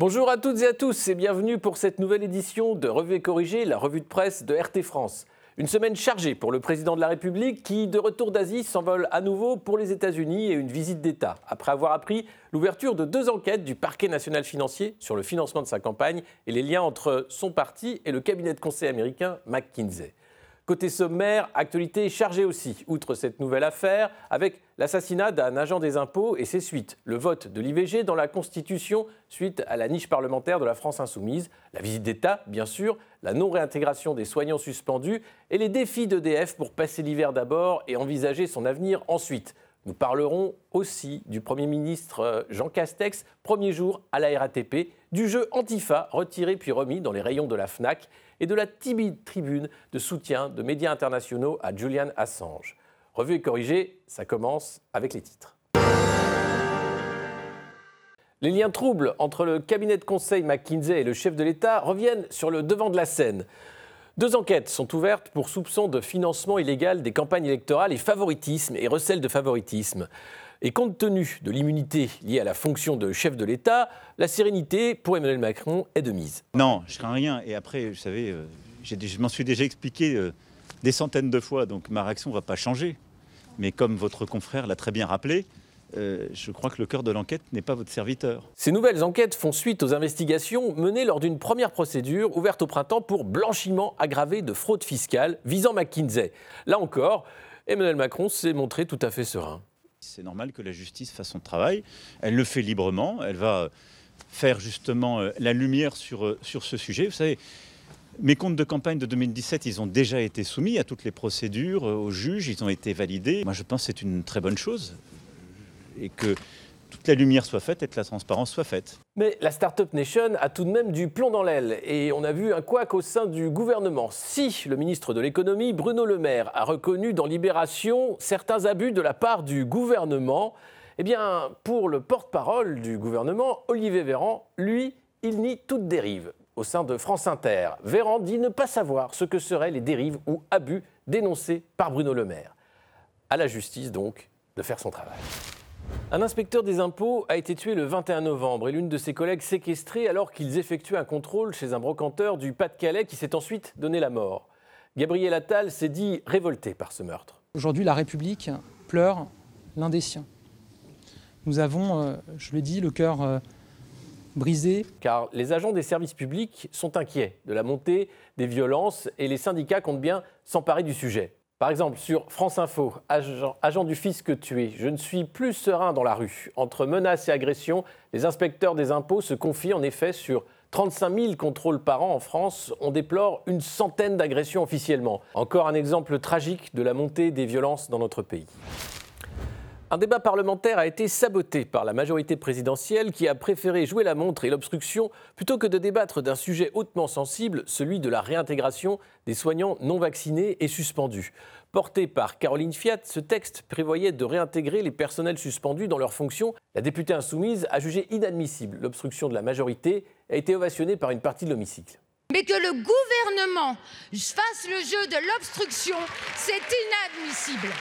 Bonjour à toutes et à tous et bienvenue pour cette nouvelle édition de Revue et Corrigée, la revue de presse de RT France. Une semaine chargée pour le président de la République qui, de retour d'Asie, s'envole à nouveau pour les États-Unis et une visite d'État, après avoir appris l'ouverture de deux enquêtes du parquet national financier sur le financement de sa campagne et les liens entre son parti et le cabinet de conseil américain McKinsey. Côté sommaire, actualité chargée aussi, outre cette nouvelle affaire, avec l'assassinat d'un agent des impôts et ses suites, le vote de l'IVG dans la Constitution suite à la niche parlementaire de la France insoumise, la visite d'État, bien sûr, la non-réintégration des soignants suspendus et les défis d'EDF pour passer l'hiver d'abord et envisager son avenir ensuite. Nous parlerons aussi du Premier ministre euh, Jean Castex, premier jour à la RATP, du jeu Antifa retiré puis remis dans les rayons de la FNAC et de la timide tribune de soutien de médias internationaux à Julian Assange. Revue et corrigée, ça commence avec les titres. Les liens troubles entre le cabinet de conseil McKinsey et le chef de l'État reviennent sur le devant de la scène. Deux enquêtes sont ouvertes pour soupçon de financement illégal des campagnes électorales et favoritisme et recel de favoritisme. Et compte tenu de l'immunité liée à la fonction de chef de l'État, la sérénité pour Emmanuel Macron est de mise. Non, je crains rien. Et après, vous savez, euh, je m'en suis déjà expliqué euh, des centaines de fois, donc ma réaction ne va pas changer. Mais comme votre confrère l'a très bien rappelé, euh, je crois que le cœur de l'enquête n'est pas votre serviteur. Ces nouvelles enquêtes font suite aux investigations menées lors d'une première procédure ouverte au printemps pour blanchiment aggravé de fraude fiscale visant McKinsey. Là encore, Emmanuel Macron s'est montré tout à fait serein. C'est normal que la justice fasse son travail. Elle le fait librement. Elle va faire justement euh, la lumière sur, euh, sur ce sujet. Vous savez, mes comptes de campagne de 2017, ils ont déjà été soumis à toutes les procédures, euh, aux juges, ils ont été validés. Moi, je pense que c'est une très bonne chose et que toute la lumière soit faite et que la transparence soit faite. Mais la Startup Nation a tout de même du plomb dans l'aile et on a vu un couac au sein du gouvernement. Si le ministre de l'économie, Bruno Le Maire, a reconnu dans Libération certains abus de la part du gouvernement, eh bien, pour le porte-parole du gouvernement, Olivier Véran, lui, il nie toute dérive. Au sein de France Inter, Véran dit ne pas savoir ce que seraient les dérives ou abus dénoncés par Bruno Le Maire. À la justice, donc, de faire son travail. Un inspecteur des impôts a été tué le 21 novembre et l'une de ses collègues séquestrée alors qu'ils effectuaient un contrôle chez un brocanteur du Pas-de-Calais qui s'est ensuite donné la mort. Gabriel Attal s'est dit révolté par ce meurtre. Aujourd'hui, la République pleure l'un des siens. Nous avons, euh, je le dis, le cœur euh, brisé. Car les agents des services publics sont inquiets de la montée des violences et les syndicats comptent bien s'emparer du sujet. Par exemple, sur France Info, agent, du fisc tué, je ne suis plus serein dans la rue. Entre menaces et agressions, les inspecteurs des impôts se confient en effet sur 35 000 contrôles par an en France. On déplore une centaine d'agressions officiellement. Encore un exemple tragique de la montée des violences dans notre pays. Un débat parlementaire a été saboté par la majorité présidentielle qui a préféré jouer la montre et l'obstruction plutôt que de débattre d'un sujet hautement sensible, celui de la réintégration des soignants non vaccinés et suspendus. Porté par Caroline Fiat, ce texte prévoyait de réintégrer les personnels suspendus dans leurs fonctions. La députée insoumise a jugé inadmissible l'obstruction de la majorité et a été ovationnée par une partie de l'hémicycle. Mais que le gouvernement fasse le jeu de l'obstruction, c'est inadmissible.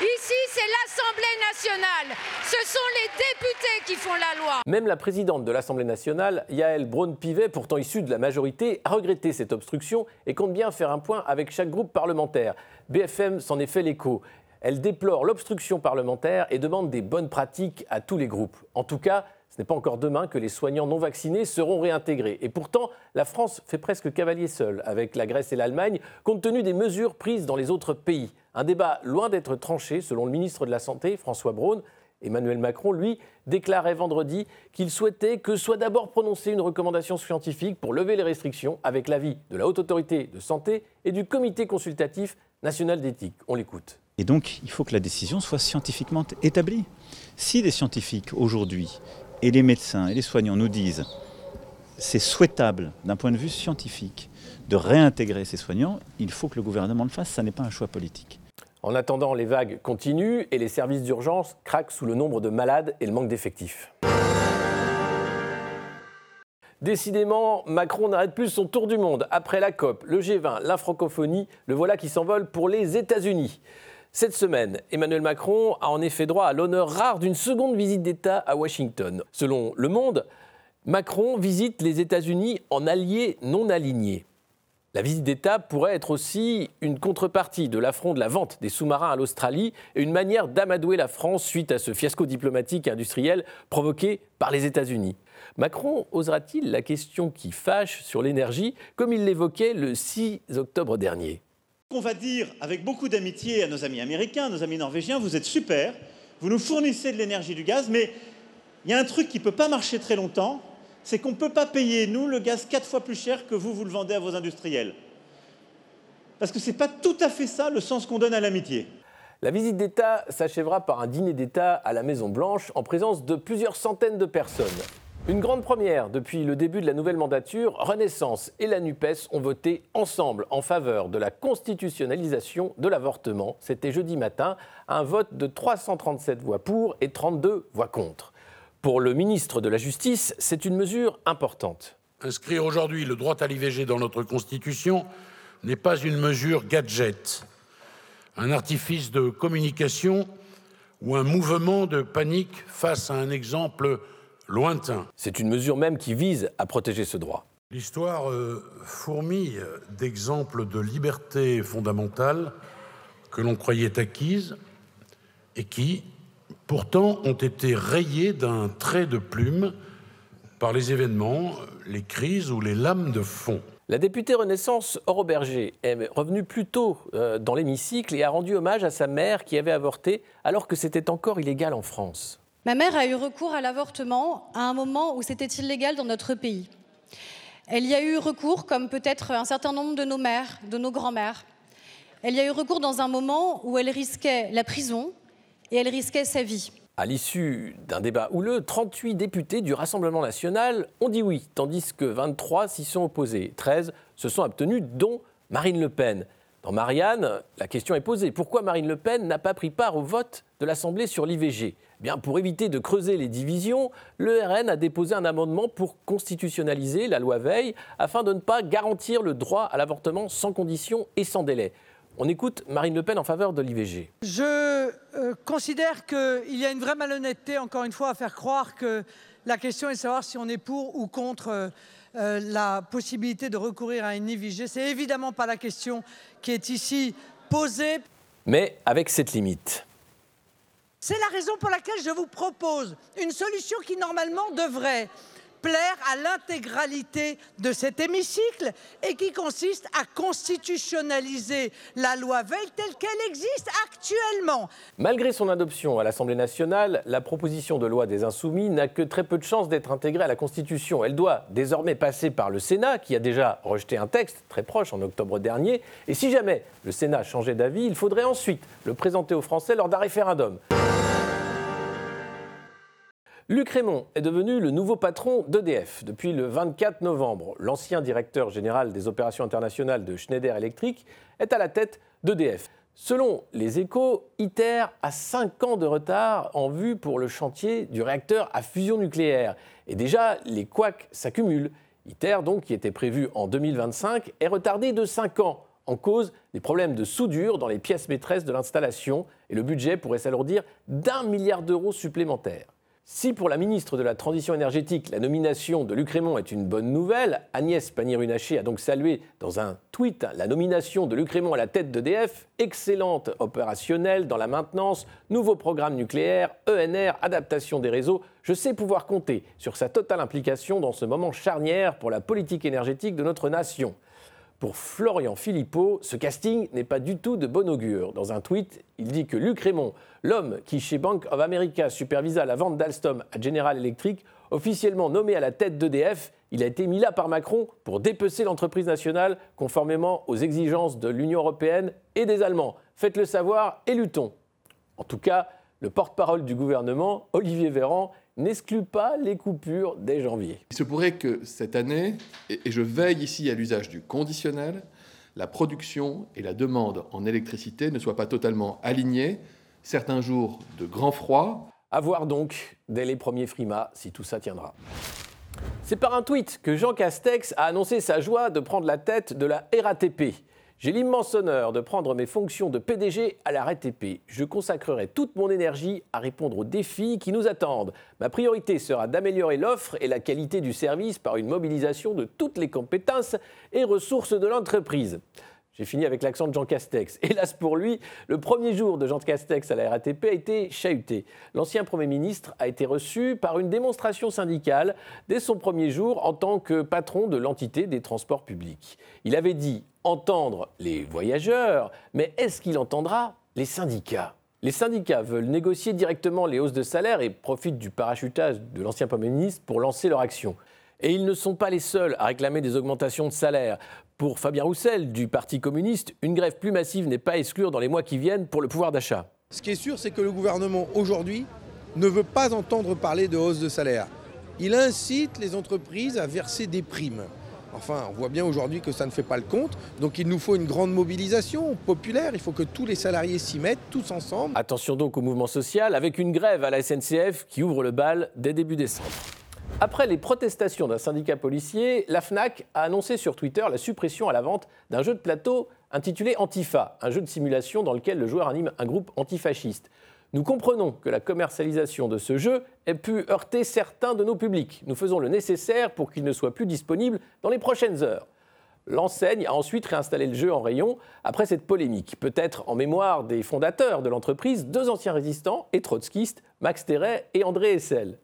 Ici, c'est l'Assemblée nationale. Ce sont les députés qui font la loi. Même la présidente de l'Assemblée nationale, Yael Braun-Pivet, pourtant issue de la majorité, a regretté cette obstruction et compte bien faire un point avec chaque groupe parlementaire. BFM s'en est fait l'écho. Elle déplore l'obstruction parlementaire et demande des bonnes pratiques à tous les groupes. En tout cas, ce n'est pas encore demain que les soignants non vaccinés seront réintégrés. Et pourtant, la France fait presque cavalier seul avec la Grèce et l'Allemagne, compte tenu des mesures prises dans les autres pays. Un débat loin d'être tranché, selon le ministre de la Santé, François Braun. Emmanuel Macron, lui, déclarait vendredi qu'il souhaitait que soit d'abord prononcée une recommandation scientifique pour lever les restrictions avec l'avis de la Haute Autorité de Santé et du Comité consultatif national d'éthique. On l'écoute. Et donc, il faut que la décision soit scientifiquement établie. Si des scientifiques aujourd'hui et les médecins et les soignants nous disent c'est souhaitable d'un point de vue scientifique de réintégrer ces soignants, il faut que le gouvernement le fasse, ça n'est pas un choix politique. En attendant, les vagues continuent et les services d'urgence craquent sous le nombre de malades et le manque d'effectifs. Décidément, Macron n'arrête plus son tour du monde. Après la COP, le G20, la francophonie, le voilà qui s'envole pour les États-Unis. Cette semaine, Emmanuel Macron a en effet droit à l'honneur rare d'une seconde visite d'État à Washington. Selon Le Monde, Macron visite les États-Unis en allié non aligné. La visite d'État pourrait être aussi une contrepartie de l'affront de la vente des sous-marins à l'Australie et une manière d'amadouer la France suite à ce fiasco diplomatique et industriel provoqué par les États-Unis. Macron osera-t-il la question qui fâche sur l'énergie comme il l'évoquait le 6 octobre dernier? On va dire avec beaucoup d'amitié à nos amis américains, nos amis norvégiens, vous êtes super, vous nous fournissez de l'énergie du gaz, mais il y a un truc qui ne peut pas marcher très longtemps, c'est qu'on ne peut pas payer, nous, le gaz quatre fois plus cher que vous, vous le vendez à vos industriels. Parce que ce n'est pas tout à fait ça le sens qu'on donne à l'amitié. La visite d'État s'achèvera par un dîner d'État à la Maison-Blanche en présence de plusieurs centaines de personnes. Une grande première depuis le début de la nouvelle mandature, Renaissance et la NUPES ont voté ensemble en faveur de la constitutionnalisation de l'avortement. C'était jeudi matin, un vote de 337 voix pour et 32 voix contre. Pour le ministre de la Justice, c'est une mesure importante. Inscrire aujourd'hui le droit à l'IVG dans notre Constitution n'est pas une mesure gadget, un artifice de communication ou un mouvement de panique face à un exemple lointain. C'est une mesure même qui vise à protéger ce droit. L'histoire euh, fourmille d'exemples de liberté fondamentale que l'on croyait acquises et qui, pourtant ont été rayés d'un trait de plume par les événements, les crises ou les lames de fond. La députée Renaissance Oroberger est revenue plus tôt euh, dans l'hémicycle et a rendu hommage à sa mère qui avait avorté alors que c'était encore illégal en France. Ma mère a eu recours à l'avortement à un moment où c'était illégal dans notre pays. Elle y a eu recours, comme peut-être un certain nombre de nos mères, de nos grands-mères. Elle y a eu recours dans un moment où elle risquait la prison, et elle risquait sa vie. À l'issue d'un débat houleux, 38 députés du Rassemblement national ont dit oui, tandis que 23 s'y sont opposés. 13 se sont abstenus, dont Marine Le Pen. Dans Marianne, la question est posée. Pourquoi Marine Le Pen n'a pas pris part au vote de l'Assemblée sur l'IVG eh Bien, Pour éviter de creuser les divisions, le RN a déposé un amendement pour constitutionnaliser la loi Veil afin de ne pas garantir le droit à l'avortement sans condition et sans délai. On écoute Marine Le Pen en faveur de l'IVG. Je euh, considère qu'il y a une vraie malhonnêteté, encore une fois, à faire croire que la question est de savoir si on est pour ou contre euh, euh, la possibilité de recourir à une IVG. C'est évidemment pas la question qui est ici posée. Mais avec cette limite. C'est la raison pour laquelle je vous propose une solution qui normalement devrait plaire à l'intégralité de cet hémicycle et qui consiste à constitutionnaliser la loi Veil telle qu'elle existe actuellement. Malgré son adoption à l'Assemblée nationale, la proposition de loi des Insoumis n'a que très peu de chances d'être intégrée à la Constitution. Elle doit désormais passer par le Sénat, qui a déjà rejeté un texte très proche en octobre dernier. Et si jamais le Sénat changeait d'avis, il faudrait ensuite le présenter aux Français lors d'un référendum. Luc Raymond est devenu le nouveau patron d'EDF depuis le 24 novembre. L'ancien directeur général des opérations internationales de Schneider Electric est à la tête d'EDF. Selon les échos, ITER a 5 ans de retard en vue pour le chantier du réacteur à fusion nucléaire. Et déjà, les couacs s'accumulent. ITER, donc, qui était prévu en 2025, est retardé de 5 ans en cause des problèmes de soudure dans les pièces maîtresses de l'installation et le budget pourrait s'alourdir d'un milliard d'euros supplémentaires. Si pour la ministre de la Transition énergétique, la nomination de Luc Raymond est une bonne nouvelle, Agnès Pannier-Runacher a donc salué dans un tweet la nomination de Luc Raymond à la tête d'EDF, excellente opérationnelle dans la maintenance, nouveau programme nucléaire, ENR, adaptation des réseaux. Je sais pouvoir compter sur sa totale implication dans ce moment charnière pour la politique énergétique de notre nation. Pour Florian Philippot, ce casting n'est pas du tout de bon augure. Dans un tweet, il dit que Luc Raymond, l'homme qui chez Bank of America supervisa la vente d'Alstom à General Electric, officiellement nommé à la tête d'EDF, il a été mis là par Macron pour dépecer l'entreprise nationale conformément aux exigences de l'Union européenne et des Allemands. Faites-le savoir et luttons. En tout cas, le porte-parole du gouvernement, Olivier Véran, n'exclut pas les coupures dès janvier. Il se pourrait que cette année, et je veille ici à l'usage du conditionnel, la production et la demande en électricité ne soient pas totalement alignées. Certains jours de grand froid. À voir donc dès les premiers frimas si tout ça tiendra. C'est par un tweet que Jean Castex a annoncé sa joie de prendre la tête de la RATP. J'ai l'immense honneur de prendre mes fonctions de PDG à la RATP. Je consacrerai toute mon énergie à répondre aux défis qui nous attendent. Ma priorité sera d'améliorer l'offre et la qualité du service par une mobilisation de toutes les compétences et ressources de l'entreprise. J'ai fini avec l'accent de Jean Castex. Hélas pour lui, le premier jour de Jean Castex à la RATP a été chahuté. L'ancien Premier ministre a été reçu par une démonstration syndicale dès son premier jour en tant que patron de l'entité des transports publics. Il avait dit entendre les voyageurs, mais est-ce qu'il entendra les syndicats? Les syndicats veulent négocier directement les hausses de salaire et profitent du parachutage de l'ancien Premier ministre pour lancer leur action. Et ils ne sont pas les seuls à réclamer des augmentations de salaire. Pour Fabien Roussel du Parti communiste, une grève plus massive n'est pas à exclure dans les mois qui viennent pour le pouvoir d'achat. Ce qui est sûr, c'est que le gouvernement aujourd'hui ne veut pas entendre parler de hausse de salaire. Il incite les entreprises à verser des primes. Enfin, on voit bien aujourd'hui que ça ne fait pas le compte. Donc il nous faut une grande mobilisation populaire. Il faut que tous les salariés s'y mettent, tous ensemble. Attention donc au mouvement social, avec une grève à la SNCF qui ouvre le bal dès début décembre. Après les protestations d'un syndicat policier, la FNAC a annoncé sur Twitter la suppression à la vente d'un jeu de plateau intitulé Antifa, un jeu de simulation dans lequel le joueur anime un groupe antifasciste. Nous comprenons que la commercialisation de ce jeu ait pu heurter certains de nos publics. Nous faisons le nécessaire pour qu'il ne soit plus disponible dans les prochaines heures. L'enseigne a ensuite réinstallé le jeu en rayon après cette polémique, peut-être en mémoire des fondateurs de l'entreprise, deux anciens résistants et trotskistes, Max Terret et André Essel.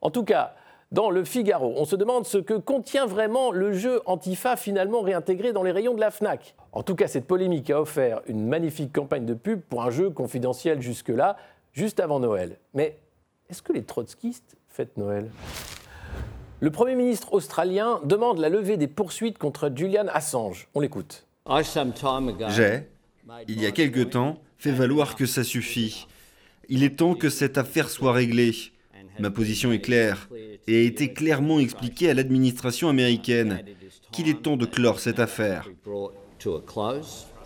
En tout cas, dans le Figaro. On se demande ce que contient vraiment le jeu Antifa finalement réintégré dans les rayons de la FNAC. En tout cas, cette polémique a offert une magnifique campagne de pub pour un jeu confidentiel jusque-là, juste avant Noël. Mais est-ce que les trotskistes fêtent Noël? Le Premier ministre australien demande la levée des poursuites contre Julian Assange. On l'écoute. J'ai, il y a quelque temps, fait valoir que ça suffit. Il est temps que cette affaire soit réglée. Ma position est claire et a été clairement expliquée à l'administration américaine qu'il est temps de clore cette affaire.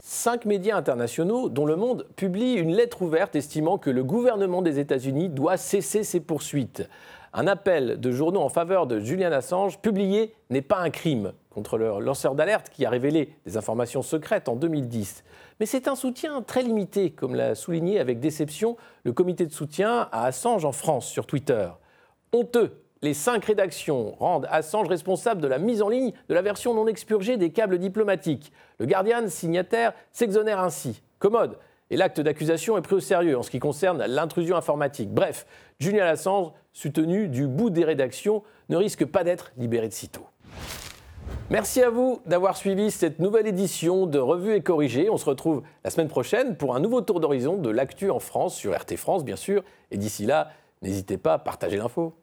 Cinq médias internationaux, dont Le Monde, publient une lettre ouverte estimant que le gouvernement des États-Unis doit cesser ses poursuites. Un appel de journaux en faveur de Julian Assange, publié, n'est pas un crime contre le lanceur d'alerte qui a révélé des informations secrètes en 2010. Mais c'est un soutien très limité, comme l'a souligné avec déception le comité de soutien à Assange en France sur Twitter. Honteux, les cinq rédactions rendent Assange responsable de la mise en ligne de la version non expurgée des câbles diplomatiques. Le Guardian, signataire, s'exonère ainsi. Commode. Et l'acte d'accusation est pris au sérieux en ce qui concerne l'intrusion informatique. Bref, Julian Assange, soutenu du bout des rédactions, ne risque pas d'être libéré de sitôt. Merci à vous d'avoir suivi cette nouvelle édition de Revue et Corrigée. On se retrouve la semaine prochaine pour un nouveau tour d'horizon de l'actu en France, sur RT France bien sûr. Et d'ici là, n'hésitez pas à partager l'info.